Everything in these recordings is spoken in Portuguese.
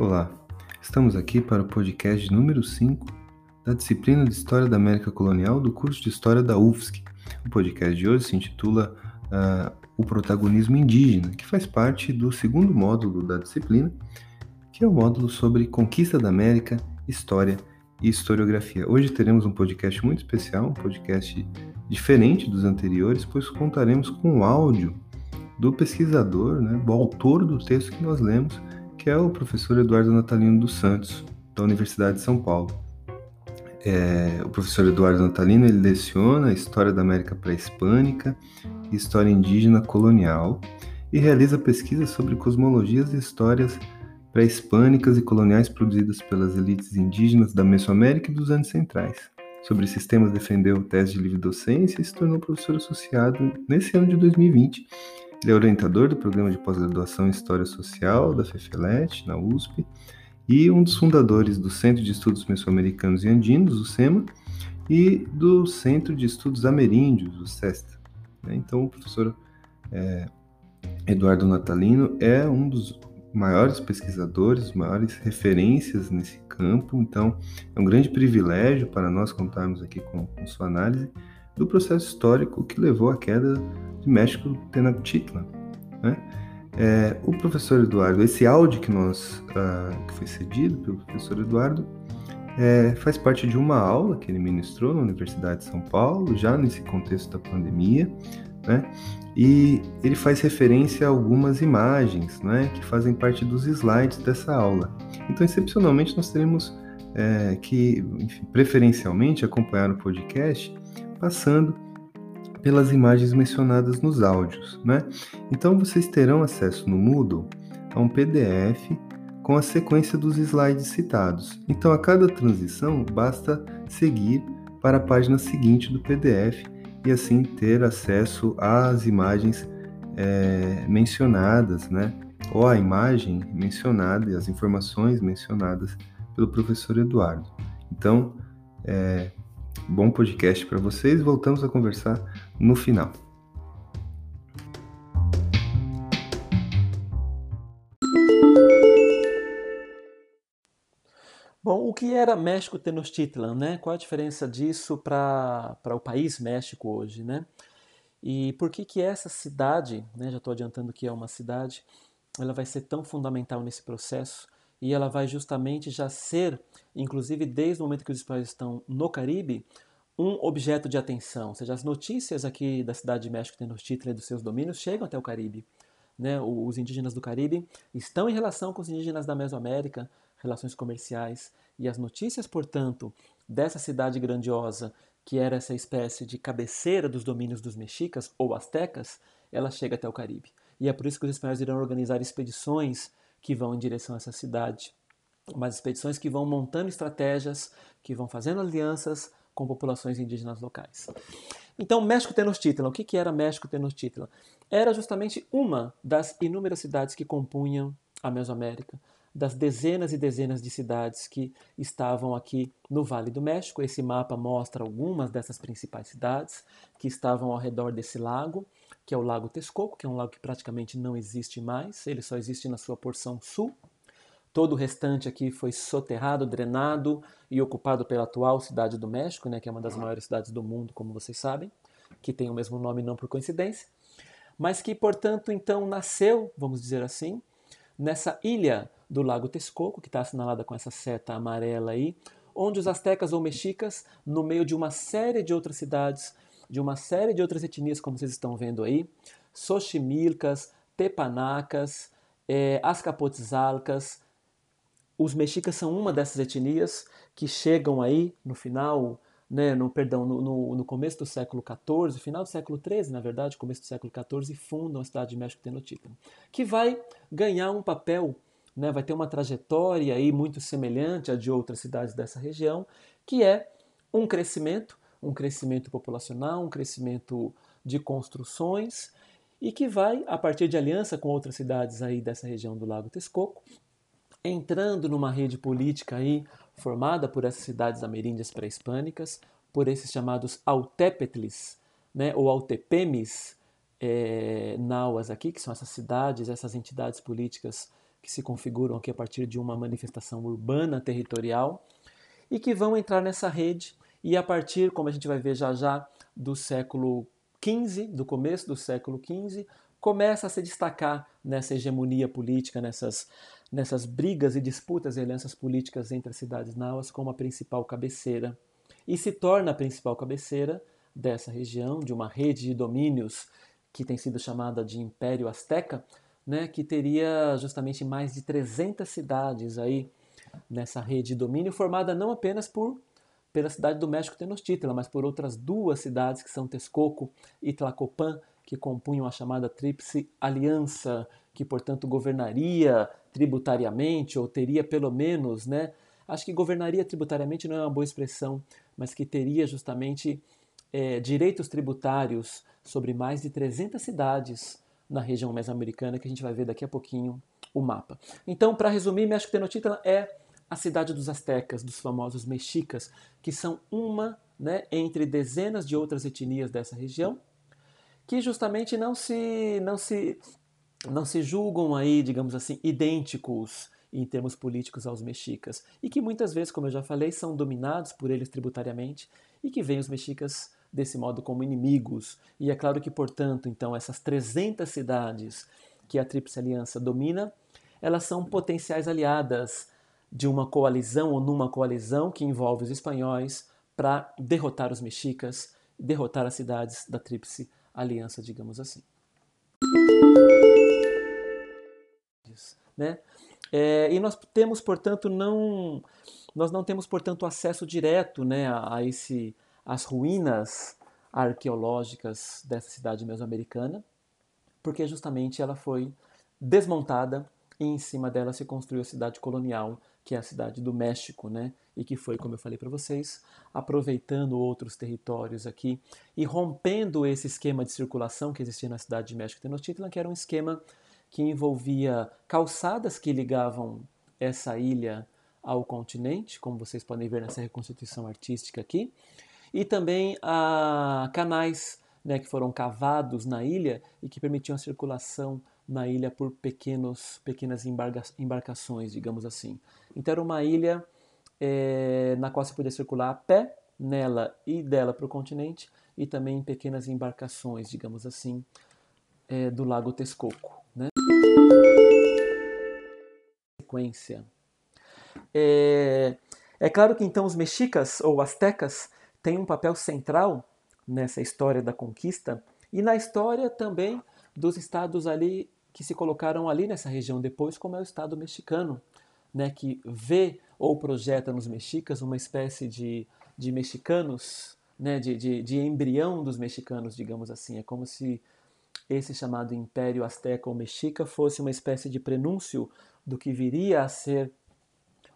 Olá, estamos aqui para o podcast número 5 da disciplina de História da América Colonial do curso de História da UFSC. O podcast de hoje se intitula uh, O Protagonismo Indígena, que faz parte do segundo módulo da disciplina, que é o módulo sobre Conquista da América, História e Historiografia. Hoje teremos um podcast muito especial, um podcast diferente dos anteriores, pois contaremos com o áudio do pesquisador, né, do autor do texto que nós lemos, que é o professor Eduardo Natalino dos Santos, da Universidade de São Paulo. É, o professor Eduardo Natalino ele leciona História da América Pré-Hispânica e História Indígena Colonial e realiza pesquisas sobre cosmologias e histórias pré-hispânicas e coloniais produzidas pelas elites indígenas da Mesoamérica e dos anos centrais. Sobre sistemas defendeu tese de livre docência e se tornou professor associado nesse ano de 2020 ele é orientador do programa de pós-graduação em História Social da FEFELET, na USP, e um dos fundadores do Centro de Estudos Mesoamericanos e Andinos, o SEMA, e do Centro de Estudos Ameríndios, o CESTA. Né? Então, o professor é, Eduardo Natalino é um dos maiores pesquisadores, maiores referências nesse campo, então é um grande privilégio para nós contarmos aqui com, com sua análise do processo histórico que levou à queda de México Tenochtitlan. Né? É, o professor Eduardo, esse áudio que nós uh, que foi cedido pelo professor Eduardo é, faz parte de uma aula que ele ministrou na Universidade de São Paulo, já nesse contexto da pandemia, né? E ele faz referência a algumas imagens, né, que fazem parte dos slides dessa aula. Então, excepcionalmente, nós teremos é, que, enfim, preferencialmente, acompanhar o podcast passando pelas imagens mencionadas nos áudios, né? Então vocês terão acesso no Moodle a um PDF com a sequência dos slides citados. Então a cada transição basta seguir para a página seguinte do PDF e assim ter acesso às imagens é, mencionadas, né? Ou a imagem mencionada e as informações mencionadas pelo professor Eduardo. Então, é, Bom podcast para vocês. Voltamos a conversar no final. Bom, o que era México Tenochtitlan, né? Qual a diferença disso para o país México hoje, né? E por que que essa cidade, né, já estou adiantando que é uma cidade, ela vai ser tão fundamental nesse processo e ela vai justamente já ser, inclusive desde o momento que os espanhóis estão no Caribe, um objeto de atenção. Ou seja, as notícias aqui da cidade de México Tenochtitlan e dos seus domínios chegam até o Caribe. Né? Os indígenas do Caribe estão em relação com os indígenas da Mesoamérica, relações comerciais, e as notícias, portanto, dessa cidade grandiosa, que era essa espécie de cabeceira dos domínios dos mexicas ou astecas, ela chega até o Caribe. E é por isso que os espanhóis irão organizar expedições que vão em direção a essa cidade. Umas expedições que vão montando estratégias, que vão fazendo alianças com populações indígenas locais. Então, México Tenochtitlan, o que era México Tenochtitlan? Era justamente uma das inúmeras cidades que compunham a Mesoamérica, das dezenas e dezenas de cidades que estavam aqui no Vale do México. Esse mapa mostra algumas dessas principais cidades que estavam ao redor desse lago que é o Lago Texcoco, que é um lago que praticamente não existe mais, ele só existe na sua porção sul. Todo o restante aqui foi soterrado, drenado e ocupado pela atual cidade do México, né, que é uma das maiores cidades do mundo, como vocês sabem, que tem o mesmo nome não por coincidência, mas que, portanto, então nasceu, vamos dizer assim, nessa ilha do Lago Texcoco, que está assinalada com essa seta amarela aí, onde os astecas ou mexicas, no meio de uma série de outras cidades, de uma série de outras etnias, como vocês estão vendo aí, Xochimilcas, Tepanacas, é, Azcapotzalcas. Os mexicas são uma dessas etnias que chegam aí no final, né, no, perdão, no, no, no começo do século XIV, final do século XIII, na verdade, começo do século XIV, e fundam a cidade de México Tenochtitlan, que vai ganhar um papel, né, vai ter uma trajetória aí muito semelhante à de outras cidades dessa região, que é um crescimento um crescimento populacional, um crescimento de construções e que vai, a partir de aliança com outras cidades aí dessa região do Lago Texcoco, entrando numa rede política aí formada por essas cidades ameríndias pré-hispânicas, por esses chamados autépetlis, né, ou autepemes, é, nauas aqui, que são essas cidades, essas entidades políticas que se configuram aqui a partir de uma manifestação urbana territorial e que vão entrar nessa rede e a partir, como a gente vai ver já já, do século XV, do começo do século XV, começa a se destacar nessa hegemonia política, nessas, nessas brigas e disputas e alianças políticas entre as cidades náuas como a principal cabeceira. E se torna a principal cabeceira dessa região, de uma rede de domínios que tem sido chamada de Império Azteca, né, que teria justamente mais de 300 cidades aí nessa rede de domínio, formada não apenas por pela cidade do México Tenochtitlan, mas por outras duas cidades que são Texcoco e Tlacopan, que compunham a chamada Tríplice Aliança, que portanto governaria tributariamente ou teria pelo menos, né? Acho que governaria tributariamente não é uma boa expressão, mas que teria justamente é, direitos tributários sobre mais de 300 cidades na região mesoamericana, que a gente vai ver daqui a pouquinho o mapa. Então, para resumir, México Tenochtitlan é a cidade dos astecas, dos famosos mexicas, que são uma né, entre dezenas de outras etnias dessa região, que justamente não se, não se, não se julgam aí, digamos assim, idênticos em termos políticos aos mexicas, e que muitas vezes, como eu já falei, são dominados por eles tributariamente, e que veem os mexicas desse modo como inimigos. E é claro que, portanto, então, essas 300 cidades que a Tríplice Aliança domina, elas são potenciais aliadas de uma coalizão ou numa coalizão que envolve os espanhóis para derrotar os mexicas, derrotar as cidades da Tríplice Aliança, digamos assim. Né? É, e nós temos, portanto, não nós não temos, portanto, acesso direto né, a, a esse, as ruínas arqueológicas dessa cidade mesoamericana, porque justamente ela foi desmontada e em cima dela se construiu a cidade colonial que é a cidade do México, né? E que foi, como eu falei para vocês, aproveitando outros territórios aqui e rompendo esse esquema de circulação que existia na cidade de México Tenochtitlan, que era um esquema que envolvia calçadas que ligavam essa ilha ao continente, como vocês podem ver nessa reconstituição artística aqui, e também a canais né, que foram cavados na ilha e que permitiam a circulação na ilha por pequenos, pequenas embarca, embarcações, digamos assim. Então era uma ilha é, na qual se podia circular a pé nela e dela para o continente e também em pequenas embarcações, digamos assim, é, do Lago Texcoco. Né? Sequência. É, é claro que então os mexicas ou astecas têm um papel central nessa história da conquista e na história também dos estados ali que se colocaram ali nessa região depois, como é o Estado mexicano, né, que vê ou projeta nos mexicas uma espécie de, de mexicanos, né, de, de, de embrião dos mexicanos, digamos assim. É como se esse chamado Império Azteca ou Mexica fosse uma espécie de prenúncio do que viria a ser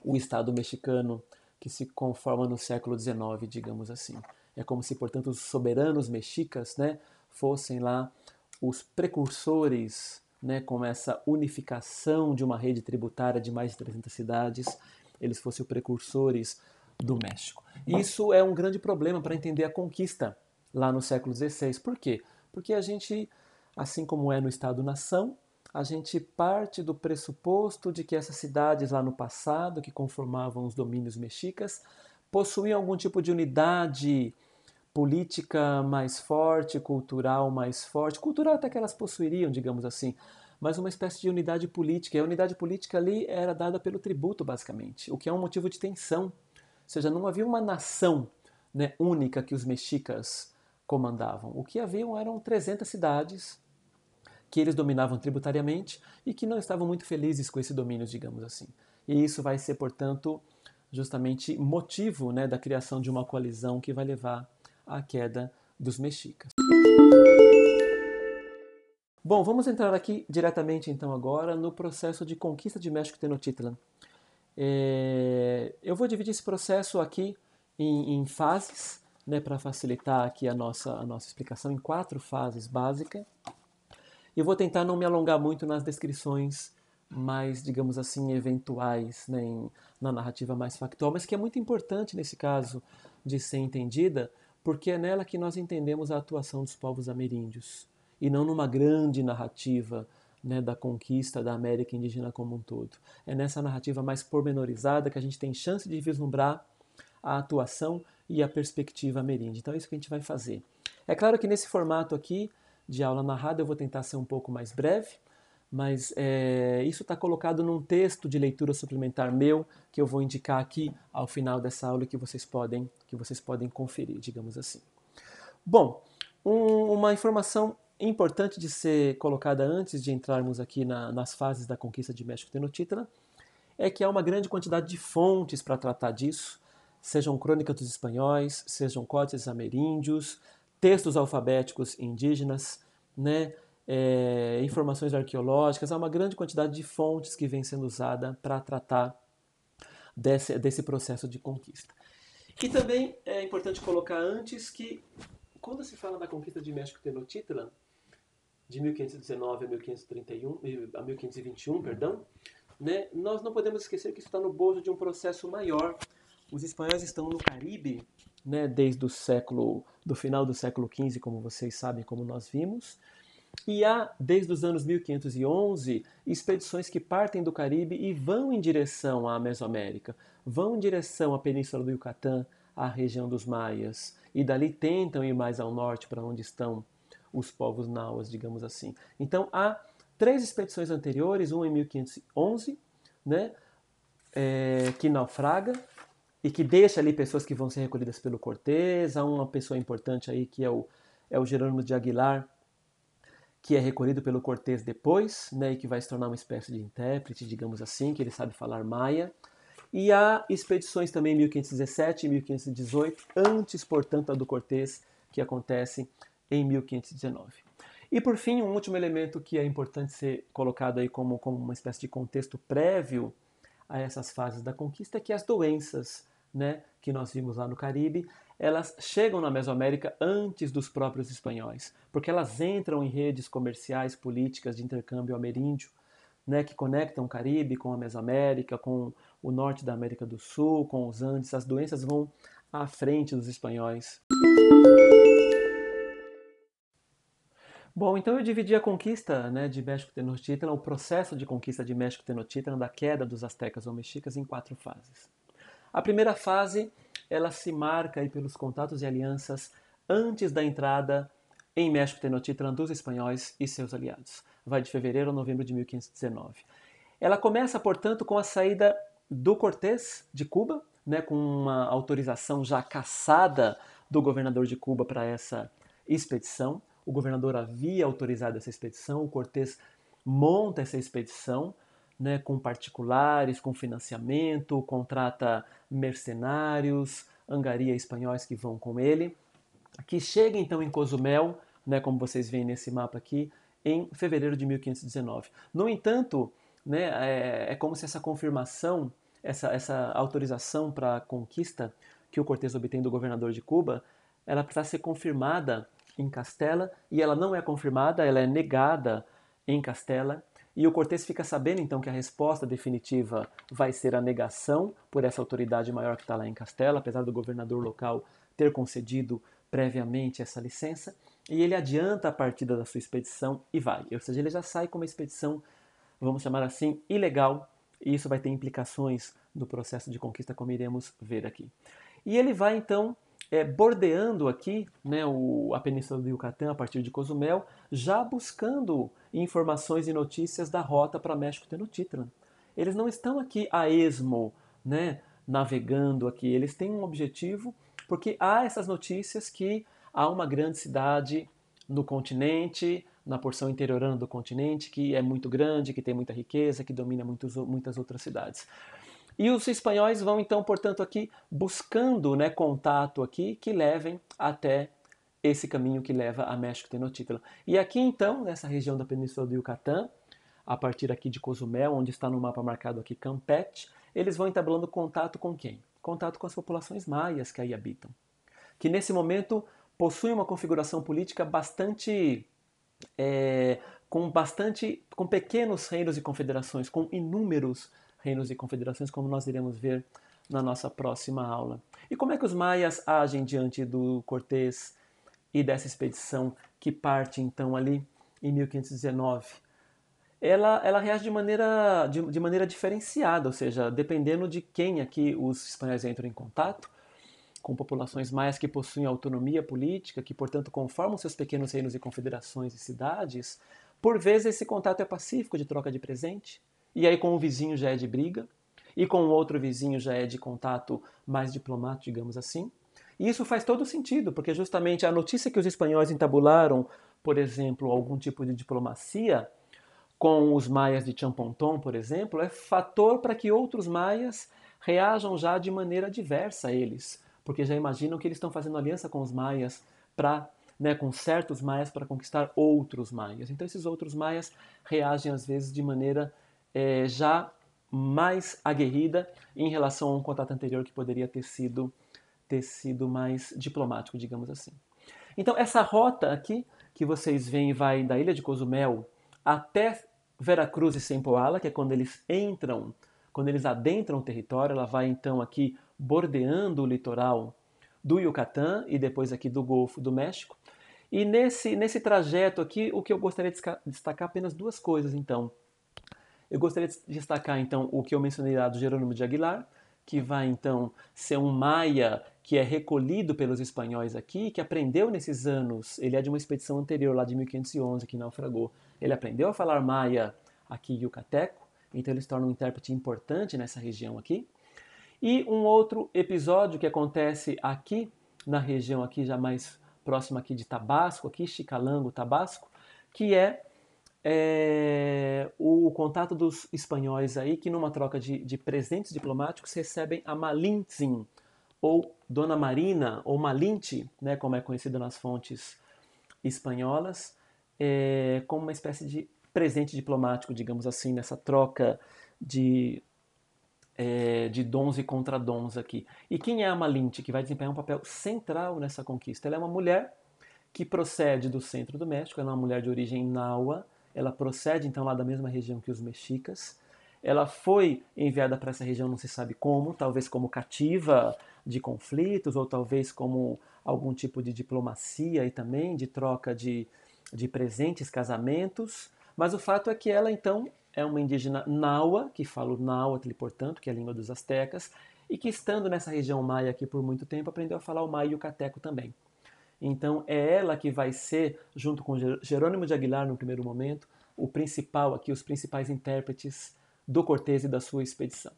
o Estado mexicano que se conforma no século XIX, digamos assim. É como se, portanto, os soberanos mexicas né, fossem lá os precursores né, com essa unificação de uma rede tributária de mais de 300 cidades, eles fossem os precursores do México. Isso é um grande problema para entender a conquista lá no século XVI. Por quê? Porque a gente, assim como é no Estado-nação, a gente parte do pressuposto de que essas cidades lá no passado, que conformavam os domínios mexicas, possuíam algum tipo de unidade política mais forte, cultural mais forte, cultural até que elas possuiriam, digamos assim, mas uma espécie de unidade política. E a unidade política ali era dada pelo tributo, basicamente, o que é um motivo de tensão. Ou seja, não havia uma nação né, única que os mexicas comandavam. O que haviam eram 300 cidades que eles dominavam tributariamente e que não estavam muito felizes com esse domínio, digamos assim. E isso vai ser, portanto, justamente motivo né, da criação de uma coalizão que vai levar a queda dos mexicas. Bom, vamos entrar aqui diretamente então agora no processo de conquista de México Tenochtitlan. É, eu vou dividir esse processo aqui em, em fases, né, para facilitar aqui a nossa, a nossa explicação, em quatro fases básicas. E vou tentar não me alongar muito nas descrições mais, digamos assim, eventuais, né, em, na narrativa mais factual, mas que é muito importante nesse caso de ser entendida, porque é nela que nós entendemos a atuação dos povos ameríndios, e não numa grande narrativa né, da conquista da América indígena como um todo. É nessa narrativa mais pormenorizada que a gente tem chance de vislumbrar a atuação e a perspectiva ameríndia. Então é isso que a gente vai fazer. É claro que nesse formato aqui de aula narrada eu vou tentar ser um pouco mais breve, mas é, isso está colocado num texto de leitura suplementar meu que eu vou indicar aqui ao final dessa aula que vocês podem que vocês podem conferir, digamos assim. Bom, um, uma informação importante de ser colocada antes de entrarmos aqui na, nas fases da conquista de México Tenochtitlan é que há uma grande quantidade de fontes para tratar disso, sejam crônicas dos espanhóis, sejam códices ameríndios, textos alfabéticos indígenas, né, é, informações arqueológicas, há uma grande quantidade de fontes que vem sendo usada para tratar desse, desse processo de conquista. E também é importante colocar antes que, quando se fala da conquista de México Tenochtitlan, de 1519 a 1531, a 1521, perdão, né, nós não podemos esquecer que isso está no bojo de um processo maior. Os espanhóis estão no Caribe, né, desde o século, do final do século XV, como vocês sabem, como nós vimos, e há, desde os anos 1511, expedições que partem do Caribe e vão em direção à Mesoamérica, vão em direção à Península do Yucatán, à região dos Maias, e dali tentam ir mais ao norte, para onde estão os povos nauas, digamos assim. Então há três expedições anteriores, uma em 1511, né, é, que naufraga e que deixa ali pessoas que vão ser recolhidas pelo Cortés. Há uma pessoa importante aí que é o, é o Jerônimo de Aguilar, que é recolhido pelo Cortés depois, né, e que vai se tornar uma espécie de intérprete, digamos assim, que ele sabe falar maia. E há expedições também em 1517 e 1518, antes, portanto, a do Cortés, que acontece em 1519. E por fim, um último elemento que é importante ser colocado aí como, como uma espécie de contexto prévio a essas fases da conquista é que as doenças né, que nós vimos lá no Caribe, elas chegam na Mesoamérica antes dos próprios espanhóis, porque elas entram em redes comerciais, políticas de intercâmbio ameríndio, né, que conectam o Caribe com a Mesoamérica, com o norte da América do Sul, com os Andes. As doenças vão à frente dos espanhóis. Bom, então eu dividi a conquista né, de México Tenochtitlan, o processo de conquista de México Tenochtitlan, da queda dos astecas ou mexicas, em quatro fases. A primeira fase, ela se marca aí pelos contatos e alianças antes da entrada em México Tenochtitlan dos espanhóis e seus aliados. Vai de fevereiro a novembro de 1519. Ela começa, portanto, com a saída do Cortés de Cuba, né, com uma autorização já caçada do governador de Cuba para essa expedição. O governador havia autorizado essa expedição, o Cortés monta essa expedição, né, com particulares, com financiamento, contrata mercenários, angaria espanhóis que vão com ele, que chega então em Cozumel, né, como vocês veem nesse mapa aqui, em fevereiro de 1519. No entanto, né, é, é como se essa confirmação, essa, essa autorização para a conquista que o Cortés obtém do governador de Cuba, ela precisa ser confirmada em Castela e ela não é confirmada, ela é negada em Castela e o Cortés fica sabendo então que a resposta definitiva vai ser a negação por essa autoridade maior que está lá em Castela, apesar do governador local ter concedido previamente essa licença, e ele adianta a partida da sua expedição e vai. Ou seja, ele já sai com uma expedição, vamos chamar assim, ilegal, e isso vai ter implicações no processo de conquista, como iremos ver aqui. E ele vai então é, bordeando aqui né, o, a Península do Yucatán a partir de Cozumel, já buscando informações e notícias da rota para México Tenochtitlan. Eles não estão aqui a esmo, né, navegando aqui, eles têm um objetivo, porque há essas notícias que há uma grande cidade no continente, na porção interiorana do continente, que é muito grande, que tem muita riqueza, que domina muitos, muitas outras cidades. E os espanhóis vão então, portanto, aqui buscando né, contato aqui que levem até esse caminho que leva a México Tenochtitlan. E aqui então, nessa região da Península do Yucatán, a partir aqui de Cozumel, onde está no mapa marcado aqui Campeche, eles vão entablando contato com quem? Contato com as populações maias que aí habitam, que nesse momento possuem uma configuração política bastante é, com bastante com pequenos reinos e confederações, com inúmeros reinos e confederações, como nós iremos ver na nossa próxima aula. E como é que os maias agem diante do Cortés e dessa expedição que parte então ali em 1519? ela, ela reage de maneira, de, de maneira diferenciada, ou seja, dependendo de quem aqui os espanhóis entram em contato, com populações maias que possuem autonomia política, que, portanto, conformam seus pequenos reinos e confederações e cidades, por vezes esse contato é pacífico de troca de presente, e aí com um vizinho já é de briga, e com o outro vizinho já é de contato mais diplomático, digamos assim. E isso faz todo sentido, porque justamente a notícia que os espanhóis entabularam, por exemplo, algum tipo de diplomacia com os maias de Champonton, por exemplo, é fator para que outros maias reajam já de maneira diversa a eles, porque já imaginam que eles estão fazendo aliança com os maias para né, com certos maias para conquistar outros maias. Então esses outros maias reagem às vezes de maneira é, já mais aguerrida em relação a um contato anterior que poderia ter sido ter sido mais diplomático, digamos assim. Então essa rota aqui que vocês veem vai da ilha de Cozumel até Veracruz e Sempoala, que é quando eles entram, quando eles adentram o território, ela vai então aqui bordeando o litoral do Yucatán e depois aqui do Golfo do México. E nesse, nesse trajeto aqui, o que eu gostaria de destacar apenas duas coisas, então. Eu gostaria de destacar, então, o que eu mencionei lá do Jerônimo de Aguilar, que vai, então, ser um maia que é recolhido pelos espanhóis aqui, que aprendeu nesses anos, ele é de uma expedição anterior, lá de 1511, que naufragou. Ele aprendeu a falar maia aqui yucateco, então ele se torna um intérprete importante nessa região aqui. E um outro episódio que acontece aqui, na região aqui já mais próxima aqui de Tabasco, aqui Chicalango, Tabasco, que é, é, o contato dos espanhóis aí, que numa troca de, de presentes diplomáticos recebem a Malintzin, ou Dona Marina, ou Malinte, né, como é conhecida nas fontes espanholas, é, como uma espécie de presente diplomático, digamos assim, nessa troca de é, de dons e contradons aqui. E quem é a Malinte, que vai desempenhar um papel central nessa conquista? Ela é uma mulher que procede do centro do México, ela é uma mulher de origem náua, ela procede então lá da mesma região que os mexicas. Ela foi enviada para essa região, não se sabe como, talvez como cativa de conflitos, ou talvez como algum tipo de diplomacia e também de troca de, de presentes, casamentos. Mas o fato é que ela então é uma indígena naua, que fala o náhuatl, portanto, que é a língua dos astecas, e que estando nessa região maia aqui por muito tempo, aprendeu a falar o maia e o cateco também. Então é ela que vai ser, junto com Jerônimo de Aguilar no primeiro momento, o principal aqui, os principais intérpretes do Cortés e da sua expedição.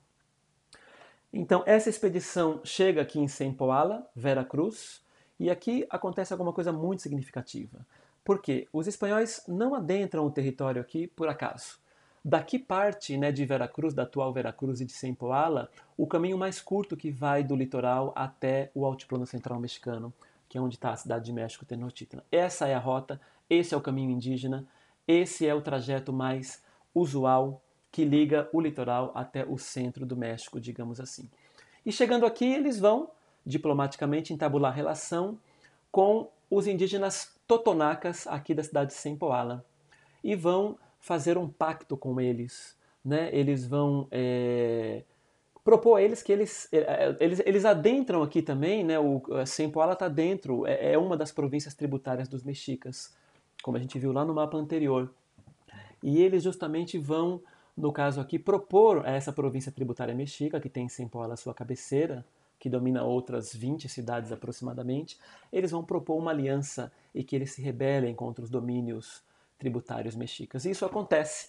Então essa expedição chega aqui em Sempoala, Vera Cruz, e aqui acontece alguma coisa muito significativa. Porque os espanhóis não adentram o território aqui por acaso. Daqui parte né, de Veracruz, da atual Veracruz e de Sempoala, o caminho mais curto que vai do litoral até o altiplano central mexicano, que é onde está a cidade de México, Tenochtitlan. Essa é a rota, esse é o caminho indígena, esse é o trajeto mais usual que liga o litoral até o centro do México, digamos assim. E chegando aqui, eles vão diplomaticamente entabular relação com os indígenas totonacas aqui da cidade de Sempoala e vão fazer um pacto com eles. Né? Eles vão é, propor a eles que eles, é, é, eles, eles adentram aqui também, né? o Sempoala está dentro, é, é uma das províncias tributárias dos mexicas, como a gente viu lá no mapa anterior. E eles justamente vão, no caso aqui, propor a essa província tributária mexica, que tem Sempoala sua cabeceira, que domina outras 20 cidades aproximadamente, eles vão propor uma aliança e que eles se rebelem contra os domínios tributários mexicas. E isso acontece.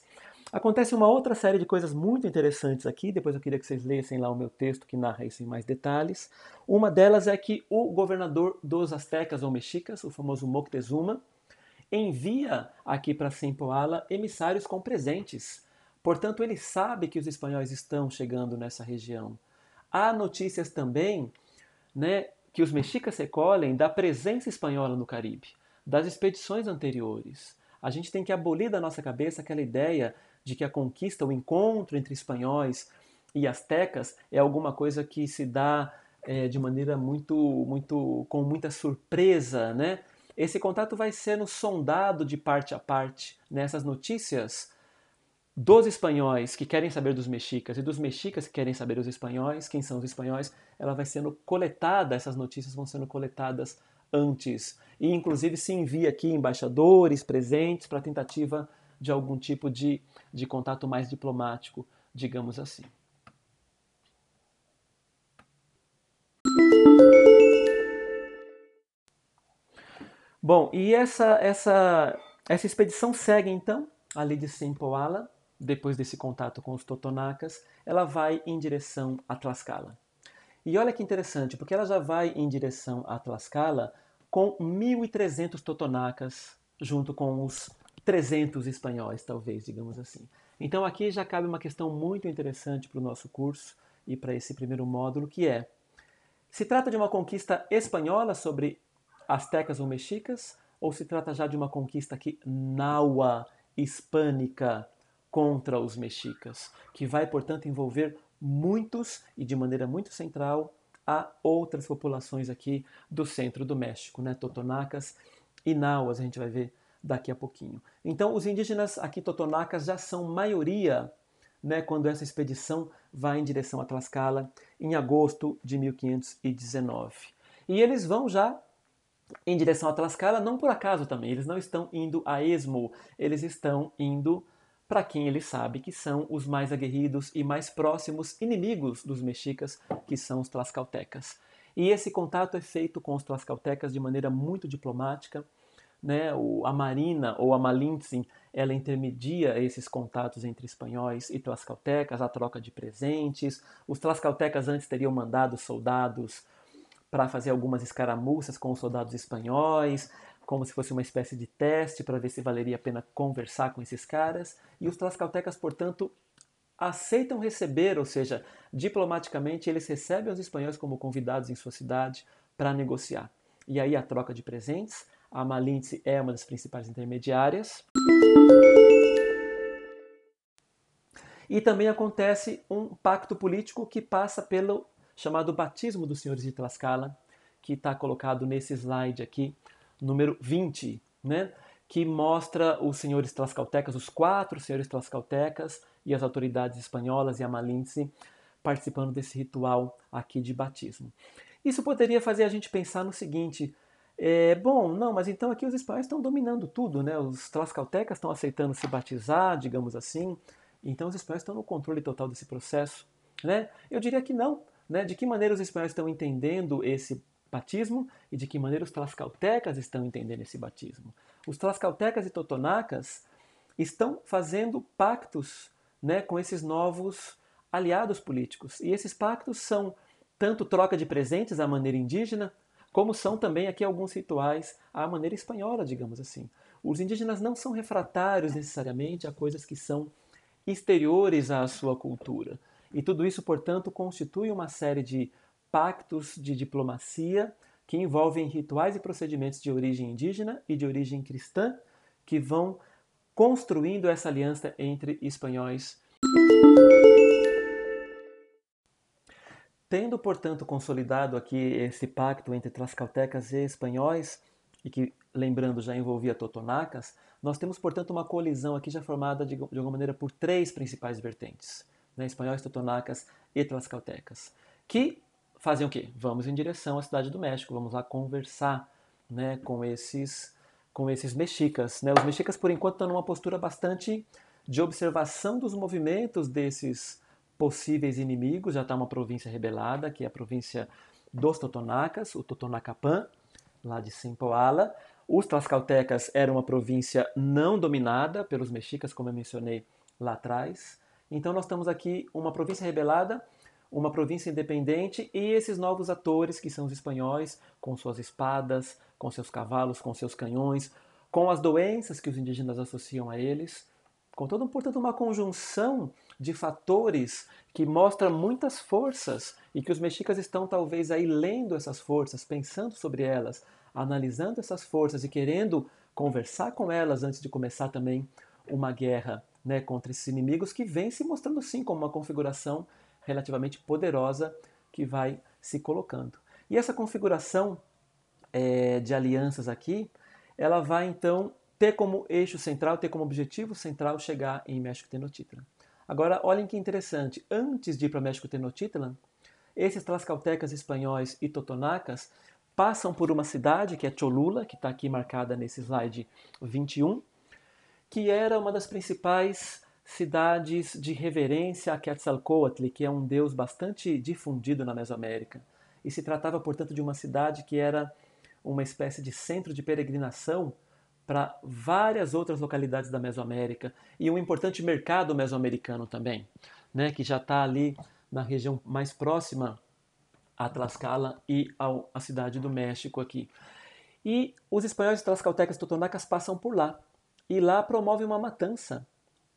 Acontece uma outra série de coisas muito interessantes aqui, depois eu queria que vocês lessem lá o meu texto que narra isso em mais detalhes. Uma delas é que o governador dos astecas ou mexicas, o famoso Moctezuma, envia aqui para Sempoala emissários com presentes. Portanto, ele sabe que os espanhóis estão chegando nessa região. Há notícias também né, que os mexicas recolhem da presença espanhola no Caribe, das expedições anteriores a gente tem que abolir da nossa cabeça aquela ideia de que a conquista, o encontro entre espanhóis e astecas é alguma coisa que se dá é, de maneira muito, muito, com muita surpresa, né? Esse contato vai sendo sondado de parte a parte nessas notícias dos espanhóis que querem saber dos mexicas e dos mexicas que querem saber dos espanhóis, quem são os espanhóis, ela vai sendo coletada, essas notícias vão sendo coletadas antes. E inclusive se envia aqui embaixadores presentes para tentativa de algum tipo de, de contato mais diplomático, digamos assim. Bom, e essa, essa, essa expedição segue então ali de Sempoala, depois desse contato com os Totonacas, ela vai em direção a Tlaxcala. E olha que interessante, porque ela já vai em direção a Tlaxcala com 1.300 Totonacas, junto com os 300 espanhóis, talvez, digamos assim. Então aqui já cabe uma questão muito interessante para o nosso curso e para esse primeiro módulo, que é: se trata de uma conquista espanhola sobre astecas ou mexicas, ou se trata já de uma conquista aqui naua hispânica contra os mexicas, que vai, portanto, envolver muitos e de maneira muito central a outras populações aqui do centro do México, né? Totonacas e Nauas, a gente vai ver daqui a pouquinho. Então, os indígenas aqui totonacas já são maioria né, quando essa expedição vai em direção a Tlaxcala em agosto de 1519. E eles vão já em direção a Tlaxcala, não por acaso também, eles não estão indo a esmo, eles estão indo para quem ele sabe que são os mais aguerridos e mais próximos inimigos dos mexicas, que são os tlaxcaltecas. E esse contato é feito com os tlaxcaltecas de maneira muito diplomática, né? A Marina ou a Malintzin, ela intermedia esses contatos entre espanhóis e tlaxcaltecas, a troca de presentes. Os tlaxcaltecas antes teriam mandado soldados para fazer algumas escaramuças com os soldados espanhóis, como se fosse uma espécie de teste para ver se valeria a pena conversar com esses caras. E os tlaxcaltecas, portanto, aceitam receber, ou seja, diplomaticamente eles recebem os espanhóis como convidados em sua cidade para negociar. E aí a troca de presentes, a Malinche é uma das principais intermediárias. E também acontece um pacto político que passa pelo chamado Batismo dos Senhores de Tlaxcala, que está colocado nesse slide aqui, número 20, né? que mostra os senhores tlaxcaltecas, os quatro senhores tlaxcaltecas e as autoridades espanholas e a Malinche participando desse ritual aqui de batismo. Isso poderia fazer a gente pensar no seguinte: é, bom, não, mas então aqui os espanhóis estão dominando tudo, né? Os tlaxcaltecas estão aceitando se batizar, digamos assim, então os espanhóis estão no controle total desse processo, né? Eu diria que não. Né? De que maneira os espanhóis estão entendendo esse batismo e de que maneira os tlaxcaltecas estão entendendo esse batismo. Os tlaxcaltecas e totonacas estão fazendo pactos né, com esses novos aliados políticos. E esses pactos são tanto troca de presentes à maneira indígena, como são também aqui alguns rituais à maneira espanhola, digamos assim. Os indígenas não são refratários necessariamente a coisas que são exteriores à sua cultura. E tudo isso, portanto, constitui uma série de pactos de diplomacia que envolvem rituais e procedimentos de origem indígena e de origem cristã que vão construindo essa aliança entre espanhóis. Tendo, portanto, consolidado aqui esse pacto entre tlaxcaltecas e espanhóis, e que, lembrando, já envolvia totonacas, nós temos, portanto, uma colisão aqui já formada de, de alguma maneira por três principais vertentes né, espanhóis, totonacas e tlaxcaltecas, que fazem o quê? Vamos em direção à cidade do México, vamos lá conversar né, com esses com esses mexicas. Né? Os mexicas, por enquanto, estão numa postura bastante de observação dos movimentos desses possíveis inimigos. Já está uma província rebelada, que é a província dos Totonacas, o Totonacapan, lá de Sempoala. Os Tlaxcaltecas eram uma província não dominada pelos mexicas, como eu mencionei lá atrás. Então nós estamos aqui uma província rebelada, uma província independente e esses novos atores que são os espanhóis, com suas espadas, com seus cavalos, com seus canhões, com as doenças que os indígenas associam a eles, com todo, portanto, uma conjunção de fatores que mostra muitas forças e que os mexicas estão talvez aí lendo essas forças, pensando sobre elas, analisando essas forças e querendo conversar com elas antes de começar também uma guerra né, contra esses inimigos, que vem se mostrando sim como uma configuração relativamente poderosa que vai se colocando. E essa configuração é, de alianças aqui, ela vai então ter como eixo central, ter como objetivo central chegar em México Tenochtitlan. Agora, olhem que interessante, antes de ir para México Tenochtitlan, esses tlaxcaltecas espanhóis e totonacas passam por uma cidade que é Cholula, que está aqui marcada nesse slide 21, que era uma das principais cidades de reverência a Quetzalcoatl, que é um deus bastante difundido na Mesoamérica. E se tratava, portanto, de uma cidade que era uma espécie de centro de peregrinação para várias outras localidades da Mesoamérica e um importante mercado mesoamericano também, né, que já está ali na região mais próxima a Tlaxcala e ao, a cidade do México aqui. E os espanhóis tlaxcaltecas e totonacas passam por lá. E lá promovem uma matança,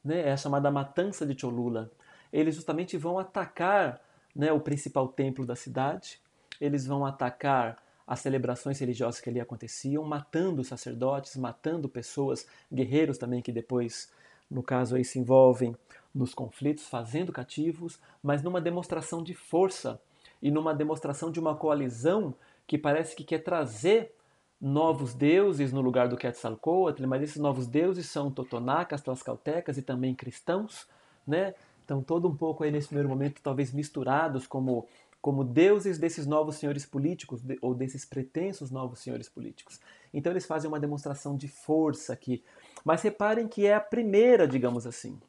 né? é a chamada Matança de Cholula. Eles justamente vão atacar né, o principal templo da cidade, eles vão atacar as celebrações religiosas que ali aconteciam, matando sacerdotes, matando pessoas, guerreiros também que depois, no caso aí, se envolvem nos conflitos, fazendo cativos, mas numa demonstração de força e numa demonstração de uma coalizão que parece que quer trazer novos deuses no lugar do Quetzalcoatl, mas esses novos deuses são totonacas, tlaxcaltecas e também cristãos, né? Então todo um pouco aí nesse primeiro momento talvez misturados como como deuses desses novos senhores políticos ou desses pretensos novos senhores políticos. Então eles fazem uma demonstração de força aqui, mas reparem que é a primeira, digamos assim.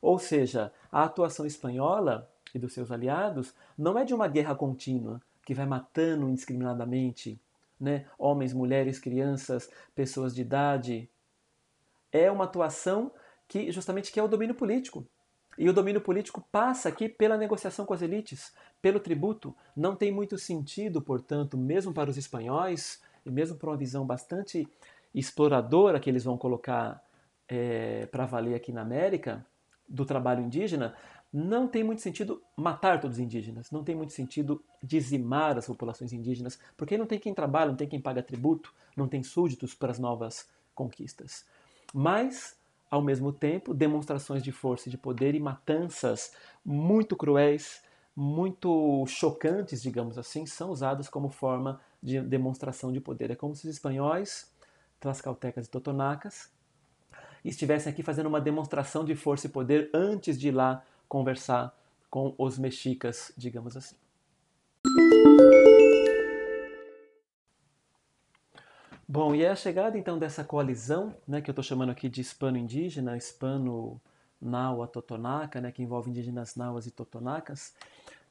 Ou seja, a atuação espanhola e dos seus aliados não é de uma guerra contínua que vai matando indiscriminadamente né, homens, mulheres, crianças, pessoas de idade. É uma atuação que justamente que é o domínio político. E o domínio político passa aqui pela negociação com as elites, pelo tributo. Não tem muito sentido, portanto, mesmo para os espanhóis, e mesmo para uma visão bastante exploradora que eles vão colocar é, para valer aqui na América, do trabalho indígena, não tem muito sentido matar todos os indígenas, não tem muito sentido dizimar as populações indígenas, porque não tem quem trabalha, não tem quem paga tributo, não tem súditos para as novas conquistas. Mas, ao mesmo tempo, demonstrações de força e de poder e matanças muito cruéis, muito chocantes, digamos assim, são usadas como forma de demonstração de poder. É como se os espanhóis, tlaxcaltecas e totonacas, estivessem aqui fazendo uma demonstração de força e poder antes de ir lá conversar com os mexicas, digamos assim. Bom, e é a chegada então dessa coalizão, né, que eu estou chamando aqui de hispano-indígena, hispano-naua totonaca, né, que envolve indígenas nauas e totonacas,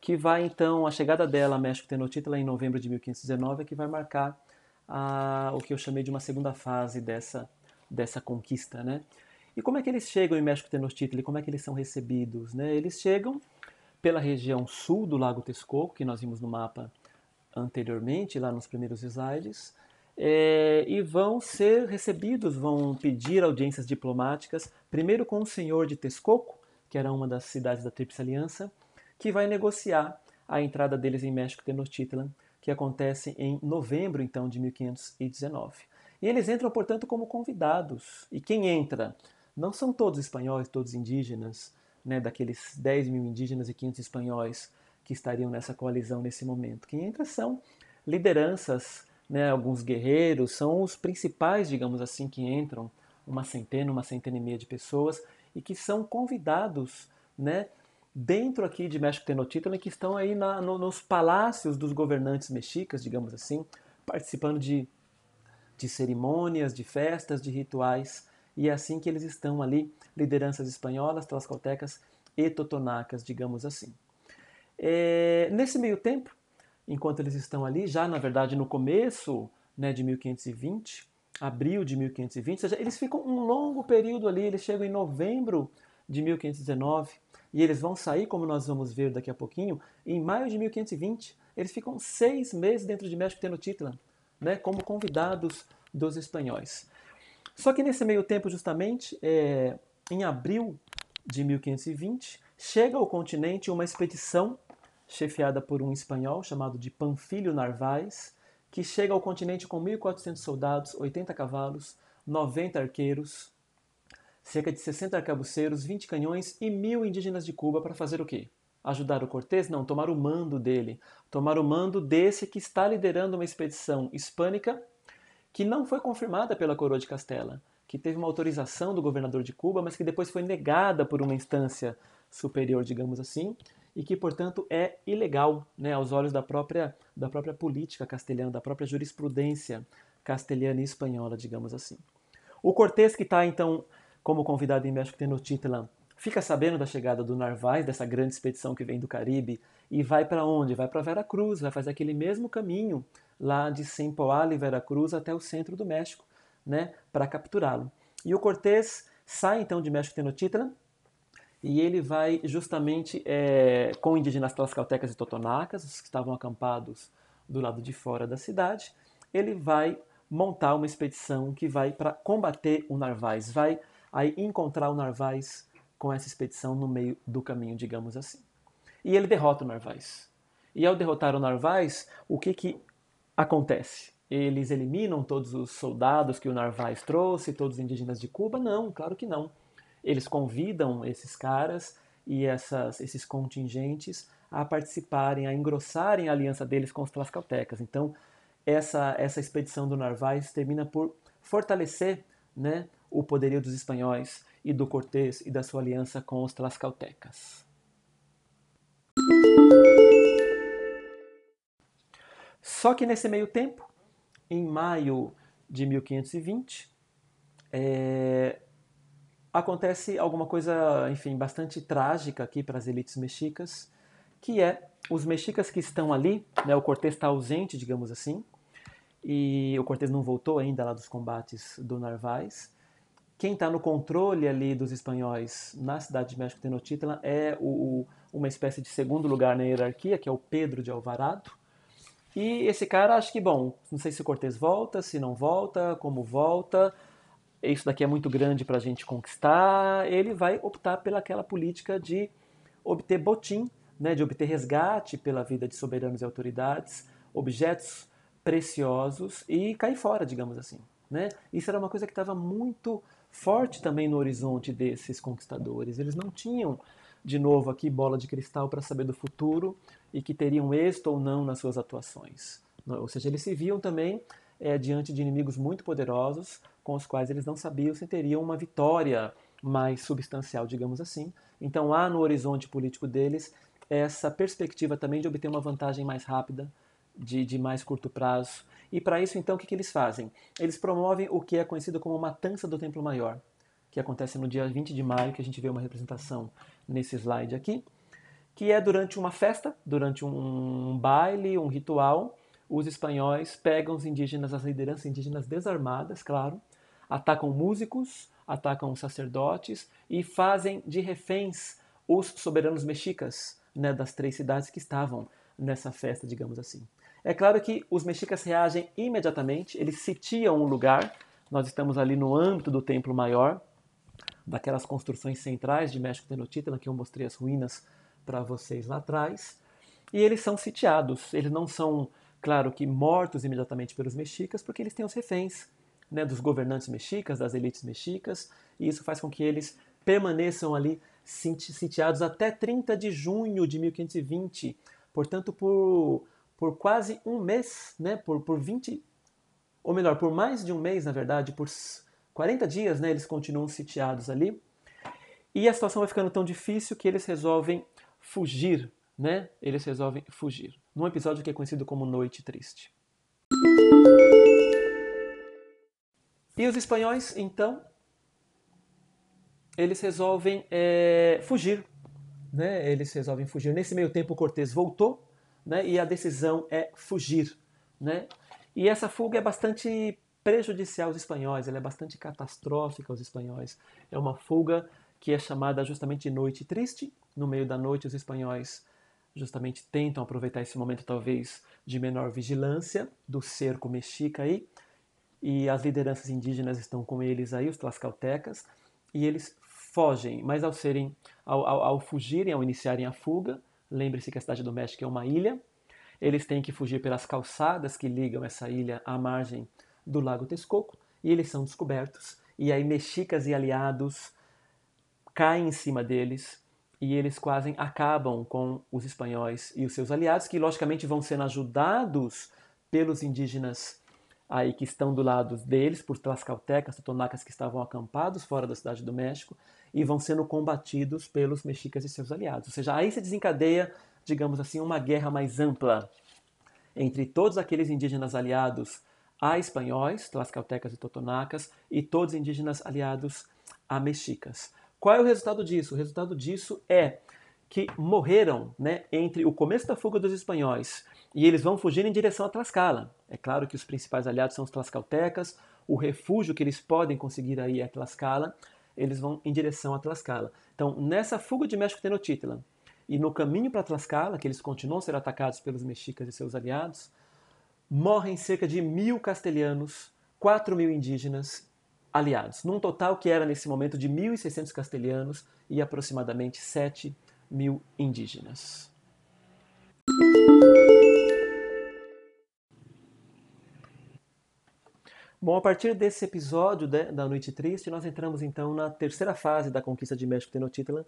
que vai então, a chegada dela a México Tenochtitlan em novembro de 1519 é que vai marcar a, o que eu chamei de uma segunda fase dessa, dessa conquista, né? E como é que eles chegam em México Tenochtitlan? Como é que eles são recebidos? Né? Eles chegam pela região sul do Lago Texcoco, que nós vimos no mapa anteriormente, lá nos primeiros slides, é, e vão ser recebidos, vão pedir audiências diplomáticas, primeiro com o senhor de Texcoco, que era uma das cidades da Tríplice Aliança, que vai negociar a entrada deles em México Tenochtitlan, que acontece em novembro então de 1519. E eles entram, portanto, como convidados. E quem entra não são todos espanhóis, todos indígenas, né, daqueles 10 mil indígenas e 500 espanhóis que estariam nessa coalizão nesse momento. Quem entra são lideranças, né, alguns guerreiros, são os principais, digamos assim, que entram, uma centena, uma centena e meia de pessoas, e que são convidados né, dentro aqui de México Tenochtitlan, que estão aí na, no, nos palácios dos governantes mexicas, digamos assim, participando de, de cerimônias, de festas, de rituais e é assim que eles estão ali, lideranças espanholas, tlaxcaltecas e totonacas, digamos assim. É, nesse meio tempo, enquanto eles estão ali, já na verdade no começo né, de 1520, abril de 1520, ou seja, eles ficam um longo período ali, eles chegam em novembro de 1519 e eles vão sair, como nós vamos ver daqui a pouquinho, em maio de 1520. Eles ficam seis meses dentro de México Tenochtitlan, né, como convidados dos espanhóis. Só que nesse meio tempo, justamente, é, em abril de 1520, chega ao continente uma expedição chefiada por um espanhol chamado de Panfilho Narvaez, que chega ao continente com 1.400 soldados, 80 cavalos, 90 arqueiros, cerca de 60 arcabuceiros, 20 canhões e mil indígenas de Cuba para fazer o quê? Ajudar o Cortés? Não, tomar o mando dele. Tomar o mando desse que está liderando uma expedição hispânica que não foi confirmada pela coroa de Castela, que teve uma autorização do governador de Cuba, mas que depois foi negada por uma instância superior, digamos assim, e que, portanto, é ilegal né, aos olhos da própria, da própria política castelhana, da própria jurisprudência castelhana e espanhola, digamos assim. O Cortés, que está, então, como convidado em México Tenochtitlan, fica sabendo da chegada do Narvaez, dessa grande expedição que vem do Caribe, e vai para onde? Vai para Veracruz, vai fazer aquele mesmo caminho lá de Sempoal e Veracruz até o centro do México, né, para capturá-lo. E o Cortés sai então de México Tenochtitlan e ele vai justamente é, com indígenas tlaxcaltecas e totonacas, os que estavam acampados do lado de fora da cidade, ele vai montar uma expedição que vai para combater o Narvaez, vai aí encontrar o Narvaez com essa expedição no meio do caminho, digamos assim. E ele derrota o Narvaez. E ao derrotar o Narvaez, o que, que acontece? Eles eliminam todos os soldados que o Narvaez trouxe, todos os indígenas de Cuba? Não, claro que não. Eles convidam esses caras e essas, esses contingentes a participarem, a engrossarem a aliança deles com os tlaxcaltecas. Então, essa, essa expedição do Narvaez termina por fortalecer né, o poderio dos espanhóis e do Cortés e da sua aliança com os tlaxcaltecas. Só que nesse meio tempo, em maio de 1520, é, acontece alguma coisa, enfim, bastante trágica aqui para as elites mexicas, que é os mexicas que estão ali, né, o Cortés está ausente, digamos assim, e o Cortés não voltou ainda lá dos combates do Narvaez. Quem está no controle ali dos espanhóis na cidade de México Tenochtitlan é o, uma espécie de segundo lugar na hierarquia, que é o Pedro de Alvarado. E esse cara, acho que, bom, não sei se o Cortés volta, se não volta, como volta, isso daqui é muito grande para a gente conquistar, ele vai optar pelaquela política de obter botim, né, de obter resgate pela vida de soberanos e autoridades, objetos preciosos e cair fora, digamos assim. Né? Isso era uma coisa que estava muito forte também no horizonte desses conquistadores. Eles não tinham, de novo, aqui bola de cristal para saber do futuro e que teriam êxito ou não nas suas atuações. Ou seja, eles se viam também é, diante de inimigos muito poderosos, com os quais eles não sabiam se teriam uma vitória mais substancial, digamos assim. Então há no horizonte político deles essa perspectiva também de obter uma vantagem mais rápida de, de mais curto prazo. E para isso, então, o que, que eles fazem? Eles promovem o que é conhecido como Matança do Templo Maior, que acontece no dia 20 de maio, que a gente vê uma representação nesse slide aqui, que é durante uma festa, durante um baile, um ritual, os espanhóis pegam os indígenas, as lideranças indígenas desarmadas, claro, atacam músicos, atacam sacerdotes e fazem de reféns os soberanos mexicas né, das três cidades que estavam nessa festa, digamos assim. É claro que os mexicas reagem imediatamente, eles sitiam um lugar. Nós estamos ali no âmbito do Templo Maior, daquelas construções centrais de México Tenochtitlan, que eu mostrei as ruínas para vocês lá atrás. E eles são sitiados. Eles não são, claro que, mortos imediatamente pelos mexicas, porque eles têm os reféns né, dos governantes mexicas, das elites mexicas, e isso faz com que eles permaneçam ali sitiados até 30 de junho de 1520. Portanto, por por quase um mês, né, por, por 20, ou melhor, por mais de um mês, na verdade, por 40 dias, né, eles continuam sitiados ali. E a situação vai ficando tão difícil que eles resolvem fugir, né? Eles resolvem fugir. Num episódio que é conhecido como Noite Triste. E os espanhóis, então, eles resolvem é, fugir. Né? Eles resolvem fugir. Nesse meio tempo, o Cortés voltou né, e a decisão é fugir. Né? E essa fuga é bastante prejudicial aos espanhóis, ela é bastante catastrófica aos espanhóis. É uma fuga que é chamada justamente de noite triste. No meio da noite, os espanhóis justamente tentam aproveitar esse momento, talvez, de menor vigilância do cerco mexica aí. E as lideranças indígenas estão com eles aí, os tlaxcaltecas, e eles fogem. Mas ao serem, ao, ao, ao fugirem, ao iniciarem a fuga, Lembre-se que a cidade do México é uma ilha. Eles têm que fugir pelas calçadas que ligam essa ilha à margem do Lago Texcoco e eles são descobertos. E aí mexicas e aliados caem em cima deles e eles quase acabam com os espanhóis e os seus aliados, que logicamente vão sendo ajudados pelos indígenas aí que estão do lado deles, por tlaxcaltecas, totonacas que estavam acampados fora da cidade do México, e vão sendo combatidos pelos mexicas e seus aliados. Ou seja, aí se desencadeia, digamos assim, uma guerra mais ampla entre todos aqueles indígenas aliados a espanhóis, tlaxcaltecas e totonacas, e todos os indígenas aliados a mexicas. Qual é o resultado disso? O resultado disso é que morreram né, entre o começo da fuga dos espanhóis e eles vão fugir em direção a Tlaxcala. É claro que os principais aliados são os tlaxcaltecas, o refúgio que eles podem conseguir aí é Tlaxcala, eles vão em direção a Tlaxcala. Então, nessa fuga de México Tenochtitlan e no caminho para Tlaxcala, que eles continuam a ser atacados pelos mexicas e seus aliados, morrem cerca de mil castelhanos, quatro mil indígenas aliados, num total que era nesse momento de 1.600 castelhanos e aproximadamente 7 mil indígenas. Bom, a partir desse episódio né, da Noite Triste, nós entramos então na terceira fase da conquista de México Tenochtitlan,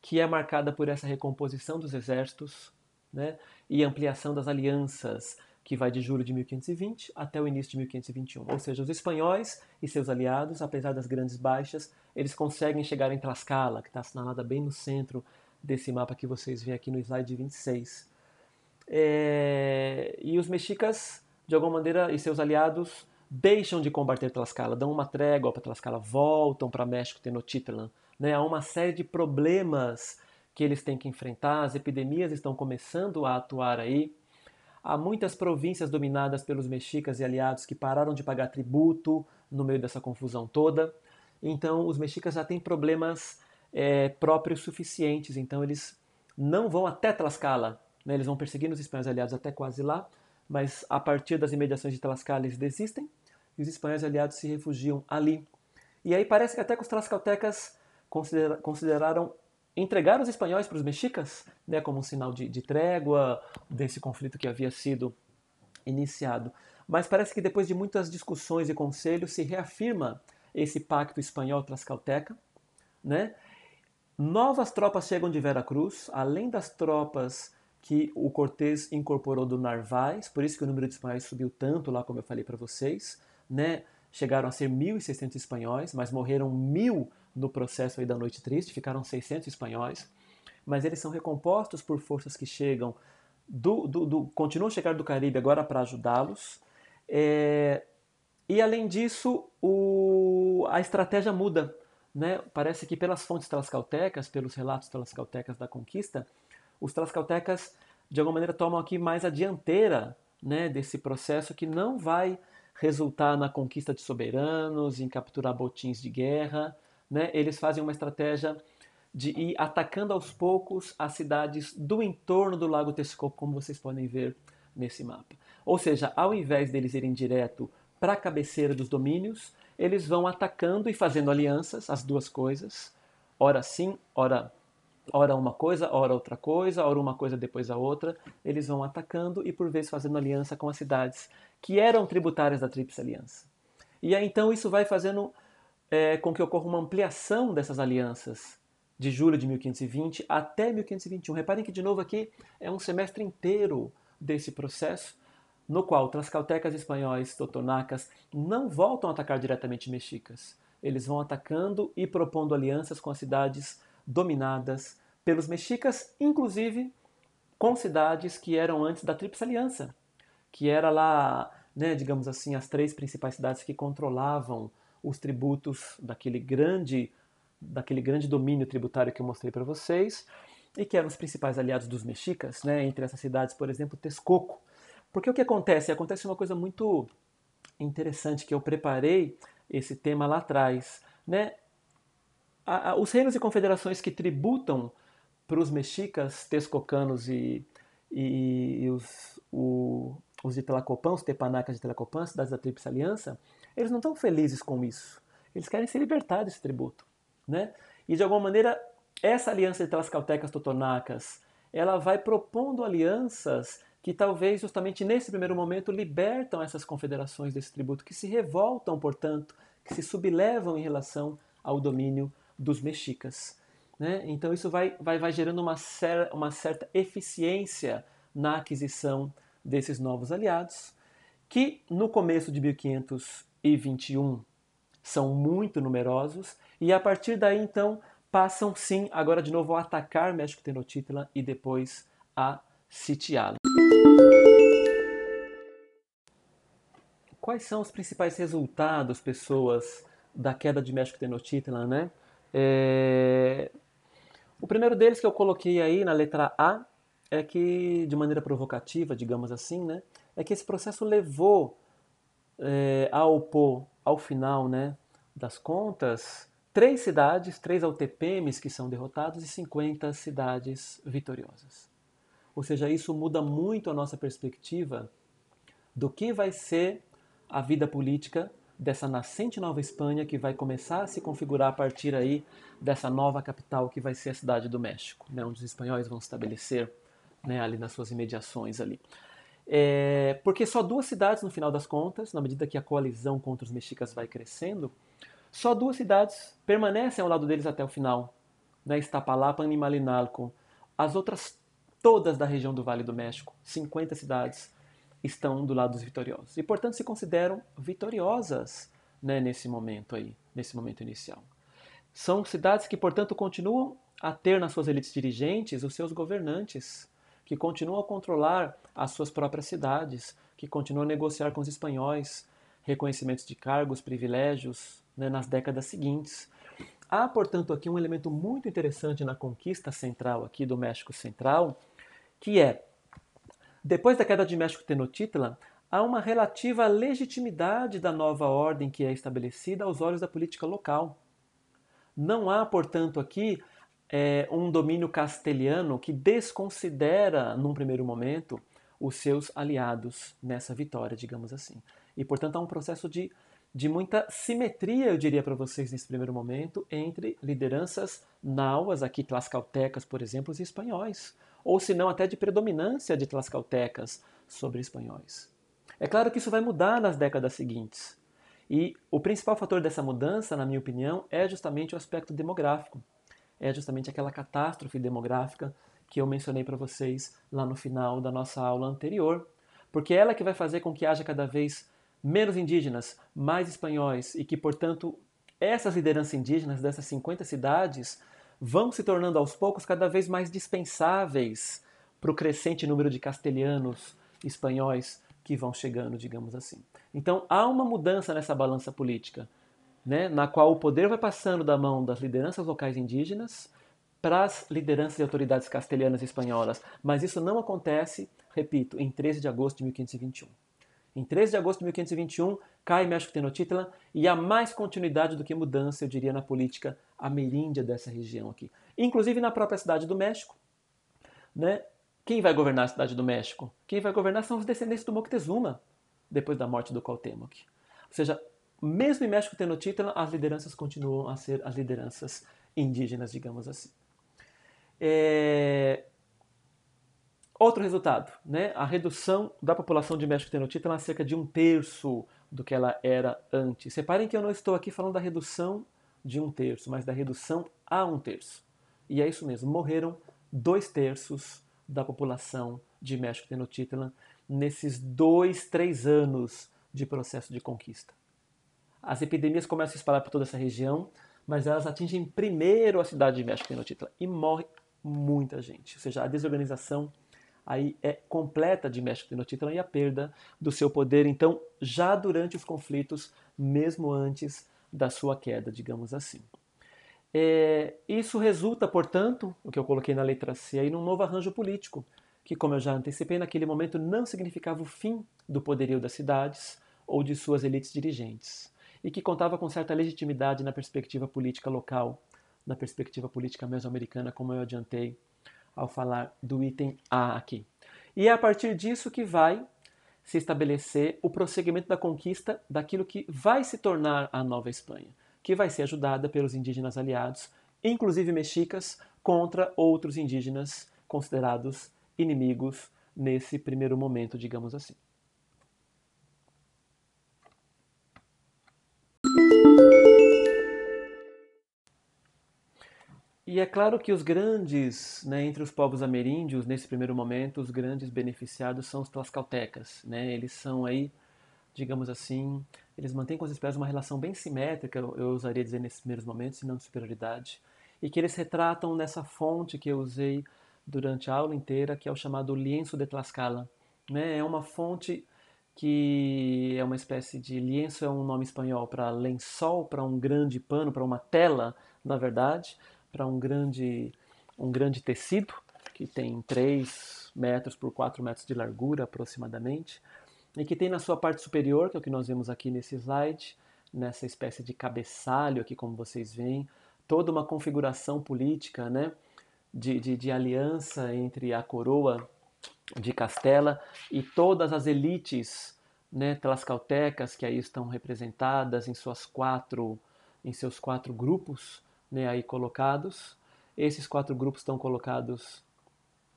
que é marcada por essa recomposição dos exércitos né, e ampliação das alianças, que vai de julho de 1520 até o início de 1521. Ou seja, os espanhóis e seus aliados, apesar das grandes baixas, eles conseguem chegar em Tlaxcala, que está assinalada bem no centro desse mapa que vocês veem aqui no slide 26. É... E os mexicas, de alguma maneira, e seus aliados deixam de combater Tlaxcala, dão uma trégua para Tlaxcala, voltam para México Tenochtitlan. Né? Há uma série de problemas que eles têm que enfrentar, as epidemias estão começando a atuar aí. Há muitas províncias dominadas pelos mexicas e aliados que pararam de pagar tributo no meio dessa confusão toda. Então, os mexicas já têm problemas é, próprios suficientes, então eles não vão até Tlaxcala, né? eles vão perseguindo os espanhóis aliados até quase lá, mas a partir das imediações de Tlaxcala eles desistem e os espanhóis aliados se refugiam ali. E aí parece que até que os tlaxcaltecas considera consideraram entregar os espanhóis para os mexicas, né, como um sinal de, de trégua desse conflito que havia sido iniciado. Mas parece que depois de muitas discussões e conselhos se reafirma esse pacto espanhol-tlaxcalteca, né? Novas tropas chegam de Veracruz, além das tropas que o Cortés incorporou do Narváez, por isso que o número de espanhóis subiu tanto lá, como eu falei para vocês, né? Chegaram a ser 1.600 espanhóis, mas morreram mil no processo aí da Noite Triste, ficaram 600 espanhóis. Mas eles são recompostos por forças que chegam do, do, do continuam a chegar do Caribe agora para ajudá-los. É, e além disso, o, a estratégia muda. Né? Parece que pelas fontes tlascaltecas, pelos relatos tlascaltecas da conquista, os tlascaltecas de alguma maneira tomam aqui mais a dianteira né, desse processo que não vai resultar na conquista de soberanos, em capturar botins de guerra. Né? Eles fazem uma estratégia de ir atacando aos poucos as cidades do entorno do Lago Texcoco, como vocês podem ver nesse mapa. Ou seja, ao invés deles irem direto para a cabeceira dos domínios, eles vão atacando e fazendo alianças, as duas coisas, ora sim, ora ora uma coisa, ora outra coisa, ora uma coisa depois a outra, eles vão atacando e por vezes fazendo aliança com as cidades que eram tributárias da Tríplice Aliança. E aí então isso vai fazendo é, com que ocorra uma ampliação dessas alianças de julho de 1520 até 1521. Reparem que de novo aqui é um semestre inteiro desse processo, no qual tlaxcaltecas espanhóis, totonacas, não voltam a atacar diretamente mexicas. Eles vão atacando e propondo alianças com as cidades dominadas pelos mexicas, inclusive com cidades que eram antes da Tríplice Aliança, que era lá, né, digamos assim, as três principais cidades que controlavam os tributos daquele grande, daquele grande domínio tributário que eu mostrei para vocês e que eram os principais aliados dos mexicas, né, entre essas cidades, por exemplo, Texcoco. Porque o que acontece? Acontece uma coisa muito interessante que eu preparei esse tema lá atrás, né? a, a, os reinos e confederações que tributam para os mexicas, texcocanos e, e, e os, o, os de Tlacopan, os tepanacas de Tlacopan, cidades da Tríplice Aliança, eles não estão felizes com isso. Eles querem se libertar desse tributo. Né? E de alguma maneira, essa aliança de Tlaxcaltecas Totonacas, ela vai propondo alianças que talvez justamente nesse primeiro momento libertam essas confederações desse tributo, que se revoltam, portanto, que se sublevam em relação ao domínio dos mexicas. Né? Então isso vai, vai, vai gerando uma, cer uma certa eficiência na aquisição desses novos aliados, que no começo de 1521 são muito numerosos, e a partir daí então passam sim agora de novo a atacar México Tenochtitlan e depois a sitiá-lo. Quais são os principais resultados, pessoas, da queda de México Tenochtitlan, né? É... O primeiro deles que eu coloquei aí na letra A é que, de maneira provocativa, digamos assim, né, é que esse processo levou é, a opor, ao final né, das contas, três cidades, três AUTPMs que são derrotados e 50 cidades vitoriosas. Ou seja, isso muda muito a nossa perspectiva do que vai ser a vida política dessa nascente Nova Espanha que vai começar a se configurar a partir aí dessa nova capital que vai ser a cidade do México, né, onde os espanhóis vão estabelecer né, ali nas suas imediações ali. É, porque só duas cidades, no final das contas, na medida que a coalizão contra os mexicas vai crescendo, só duas cidades permanecem ao lado deles até o final, né, Iztapalapa e Malinalco. As outras todas da região do Vale do México, 50 cidades, estão do lado dos vitoriosos. E, portanto, se consideram vitoriosas né, nesse momento aí, nesse momento inicial. São cidades que, portanto, continuam a ter nas suas elites dirigentes os seus governantes, que continuam a controlar as suas próprias cidades, que continuam a negociar com os espanhóis reconhecimentos de cargos, privilégios né, nas décadas seguintes. Há, portanto, aqui um elemento muito interessante na conquista central aqui do México Central, que é depois da queda de México Tenochtitlan, há uma relativa legitimidade da nova ordem que é estabelecida aos olhos da política local. Não há, portanto, aqui é, um domínio castelhano que desconsidera, num primeiro momento, os seus aliados nessa vitória, digamos assim. E, portanto, há um processo de, de muita simetria, eu diria para vocês, nesse primeiro momento, entre lideranças nauas, aqui tlascaltecas, por exemplo, e espanhóis ou se não até de predominância de tlascaltecas sobre espanhóis. É claro que isso vai mudar nas décadas seguintes. E o principal fator dessa mudança, na minha opinião, é justamente o aspecto demográfico. É justamente aquela catástrofe demográfica que eu mencionei para vocês lá no final da nossa aula anterior, porque é ela que vai fazer com que haja cada vez menos indígenas, mais espanhóis e que, portanto, essas lideranças indígenas dessas 50 cidades vão se tornando aos poucos cada vez mais dispensáveis para o crescente número de castelhanos, espanhóis que vão chegando, digamos assim. Então há uma mudança nessa balança política, né, na qual o poder vai passando da mão das lideranças locais indígenas para as lideranças e autoridades castelhanas e espanholas, mas isso não acontece, repito, em 13 de agosto de 1521. Em 13 de agosto de 1521, cai México Tenochtitlan e há mais continuidade do que mudança, eu diria, na política ameríndia dessa região aqui. Inclusive na própria cidade do México. Né? Quem vai governar a cidade do México? Quem vai governar são os descendentes do Moctezuma, depois da morte do Cuauhtémoc. Ou seja, mesmo em México Tenochtitlan, as lideranças continuam a ser as lideranças indígenas, digamos assim. É... Outro resultado, né? a redução da população de México Tenochtitlan a cerca de um terço do que ela era antes. Reparem que eu não estou aqui falando da redução de um terço, mas da redução a um terço. E é isso mesmo, morreram dois terços da população de México Tenochtitlan nesses dois, três anos de processo de conquista. As epidemias começam a espalhar por toda essa região, mas elas atingem primeiro a cidade de México Tenochtitlan e morre muita gente. Ou seja, a desorganização aí é completa de México Tenochtitlan e a perda do seu poder, então, já durante os conflitos, mesmo antes da sua queda, digamos assim. É, isso resulta, portanto, o que eu coloquei na letra C aí, num novo arranjo político, que, como eu já antecipei, naquele momento não significava o fim do poderio das cidades ou de suas elites dirigentes, e que contava com certa legitimidade na perspectiva política local, na perspectiva política mesoamericana, como eu adiantei ao falar do item A aqui. E é a partir disso que vai se estabelecer o prosseguimento da conquista daquilo que vai se tornar a Nova Espanha, que vai ser ajudada pelos indígenas aliados, inclusive mexicas, contra outros indígenas considerados inimigos nesse primeiro momento, digamos assim. E é claro que os grandes, né, entre os povos ameríndios, nesse primeiro momento, os grandes beneficiados são os tlaxcaltecas. Né? Eles são aí, digamos assim, eles mantêm com as espécies uma relação bem simétrica, eu usaria dizer nesses primeiros momentos, e não de superioridade, e que eles retratam nessa fonte que eu usei durante a aula inteira, que é o chamado lienço de Tlaxcala. Né? É uma fonte que é uma espécie de lienço é um nome espanhol para lençol, para um grande pano, para uma tela, na verdade, para um grande um grande tecido que tem 3 metros por 4 metros de largura aproximadamente e que tem na sua parte superior, que é o que nós vemos aqui nesse slide, nessa espécie de cabeçalho aqui como vocês veem, toda uma configuração política, né, de, de, de aliança entre a coroa de Castela e todas as elites né, tlascaltecas que aí estão representadas em suas quatro em seus quatro grupos né, aí colocados. Esses quatro grupos estão colocados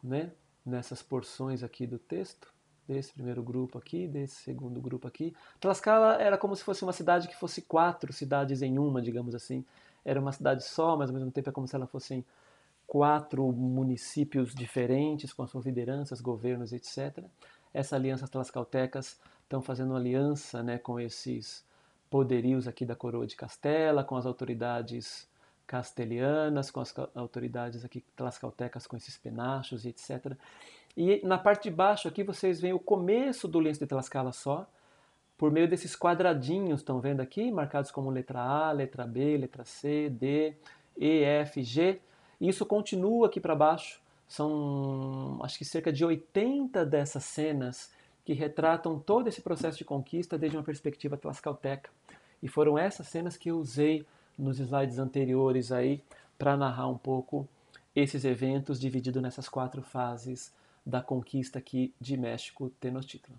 né, nessas porções aqui do texto desse primeiro grupo aqui desse segundo grupo aqui. Tlaxcala era como se fosse uma cidade que fosse quatro cidades em uma digamos assim. Era uma cidade só mas ao mesmo tempo é como se ela fossem quatro municípios diferentes, com as suas lideranças, governos, etc. Essa aliança tlascaltecas estão fazendo aliança né, com esses poderios aqui da coroa de Castela, com as autoridades castelhanas, com as autoridades aqui tlascaltecas, com esses penachos, etc. E na parte de baixo aqui vocês veem o começo do lenço de Tlaxcala só, por meio desses quadradinhos, estão vendo aqui, marcados como letra A, letra B, letra C, D, E, F, G, isso continua aqui para baixo. São, acho que cerca de 80 dessas cenas que retratam todo esse processo de conquista desde uma perspectiva tlascalteca. E foram essas cenas que eu usei nos slides anteriores aí para narrar um pouco esses eventos divididos nessas quatro fases da conquista aqui de México Tenochtitlan.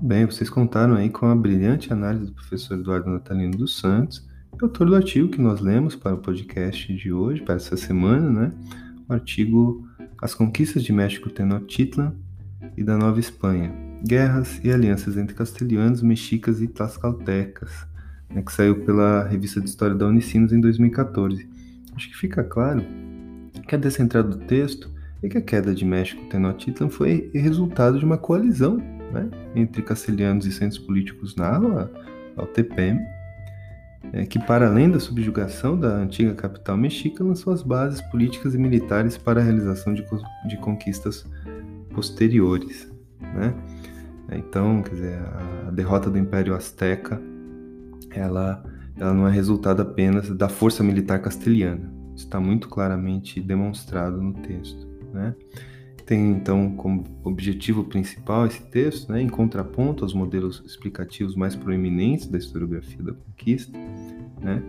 Bem, vocês contaram aí com a brilhante análise do professor Eduardo Natalino dos Santos, autor do artigo que nós lemos para o podcast de hoje, para essa semana, né? O artigo As Conquistas de México Tenochtitlan e da Nova Espanha, Guerras e Alianças entre Castelhanos, Mexicas e Tlaxcaltecas, né, que saiu pela Revista de História da Unicinos em 2014. Acho que fica claro que a descentrada do texto é que a queda de México Tenochtitlan foi resultado de uma coalizão né, entre castelhanos e centros políticos na ao é, que, para além da subjugação da antiga capital mexica, lançou as bases políticas e militares para a realização de, de conquistas posteriores. Né? Então, quer dizer, a, derrota do Império Azteca ela, ela não é resultado apenas da força militar castelhana. Está muito claramente demonstrado no texto. Né? tem então como objetivo principal esse texto, né, em contraponto aos modelos explicativos mais proeminentes da historiografia da conquista, né,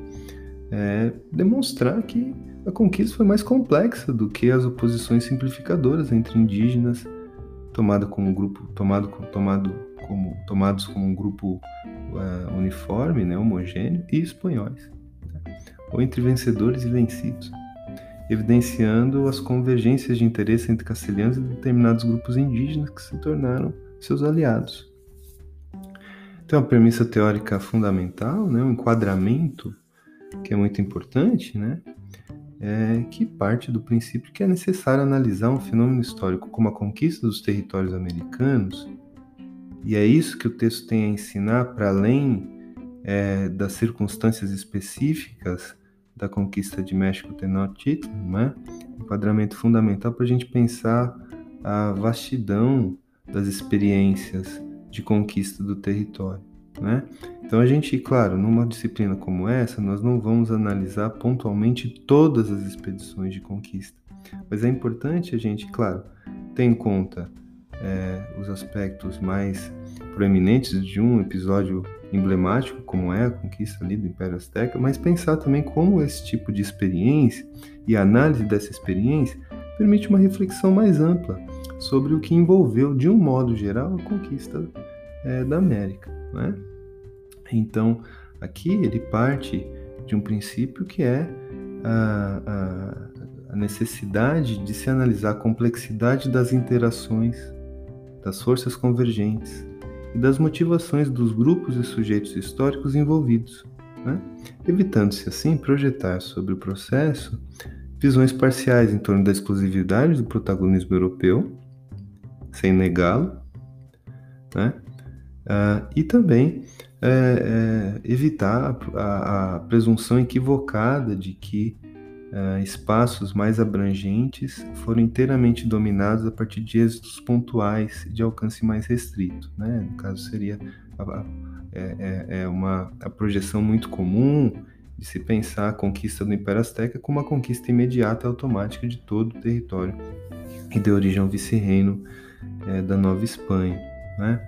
é demonstrar que a conquista foi mais complexa do que as oposições simplificadoras entre indígenas, tomada como grupo, tomado, tomado como, tomados como um grupo uh, uniforme, né, homogêneo, e espanhóis, né, ou entre vencedores e vencidos evidenciando as convergências de interesse entre castelhanos e determinados grupos indígenas que se tornaram seus aliados. Então, a premissa teórica fundamental, né, um enquadramento que é muito importante, né, é que parte do princípio que é necessário analisar um fenômeno histórico como a conquista dos territórios americanos, e é isso que o texto tem a ensinar para além é, das circunstâncias específicas da conquista de México Tenochtitlan, né? enquadramento fundamental para a gente pensar a vastidão das experiências de conquista do território. Né? Então a gente, claro, numa disciplina como essa, nós não vamos analisar pontualmente todas as expedições de conquista, mas é importante a gente, claro, ter em conta é, os aspectos mais proeminentes de um episódio emblemático como é a conquista ali do Império Azteca, mas pensar também como esse tipo de experiência e análise dessa experiência permite uma reflexão mais ampla sobre o que envolveu, de um modo geral, a conquista é, da América. Né? Então, aqui ele parte de um princípio que é a, a, a necessidade de se analisar a complexidade das interações, das forças convergentes, e das motivações dos grupos e sujeitos históricos envolvidos, né? evitando-se assim projetar sobre o processo visões parciais em torno da exclusividade do protagonismo europeu, sem negá-lo, né? Uh, e também é, é, evitar a, a, presunção equivocada de que uh, espaços mais abrangentes foram inteiramente dominados a partir de êxitos pontuais de alcance mais restrito. Né? No caso, seria a, é, é, é uma a projeção muito comum de se pensar a conquista do Império Azteca como uma conquista imediata e automática de todo o território e de origem ao vice-reino é, da Nova Espanha. Né?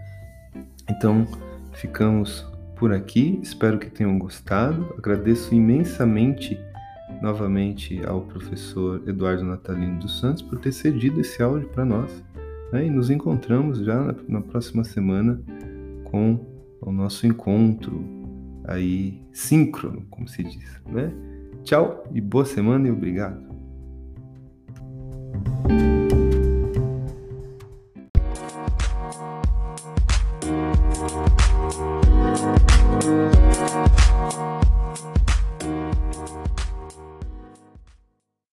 Então, ficamos por aqui. Espero que tenham gostado. Agradeço imensamente novamente ao professor Eduardo Natalino dos Santos por ter cedido esse áudio para nós. Né? E nos encontramos já na, na próxima semana com o nosso encontro aí síncrono, como se diz. Né? Tchau e boa semana e obrigado.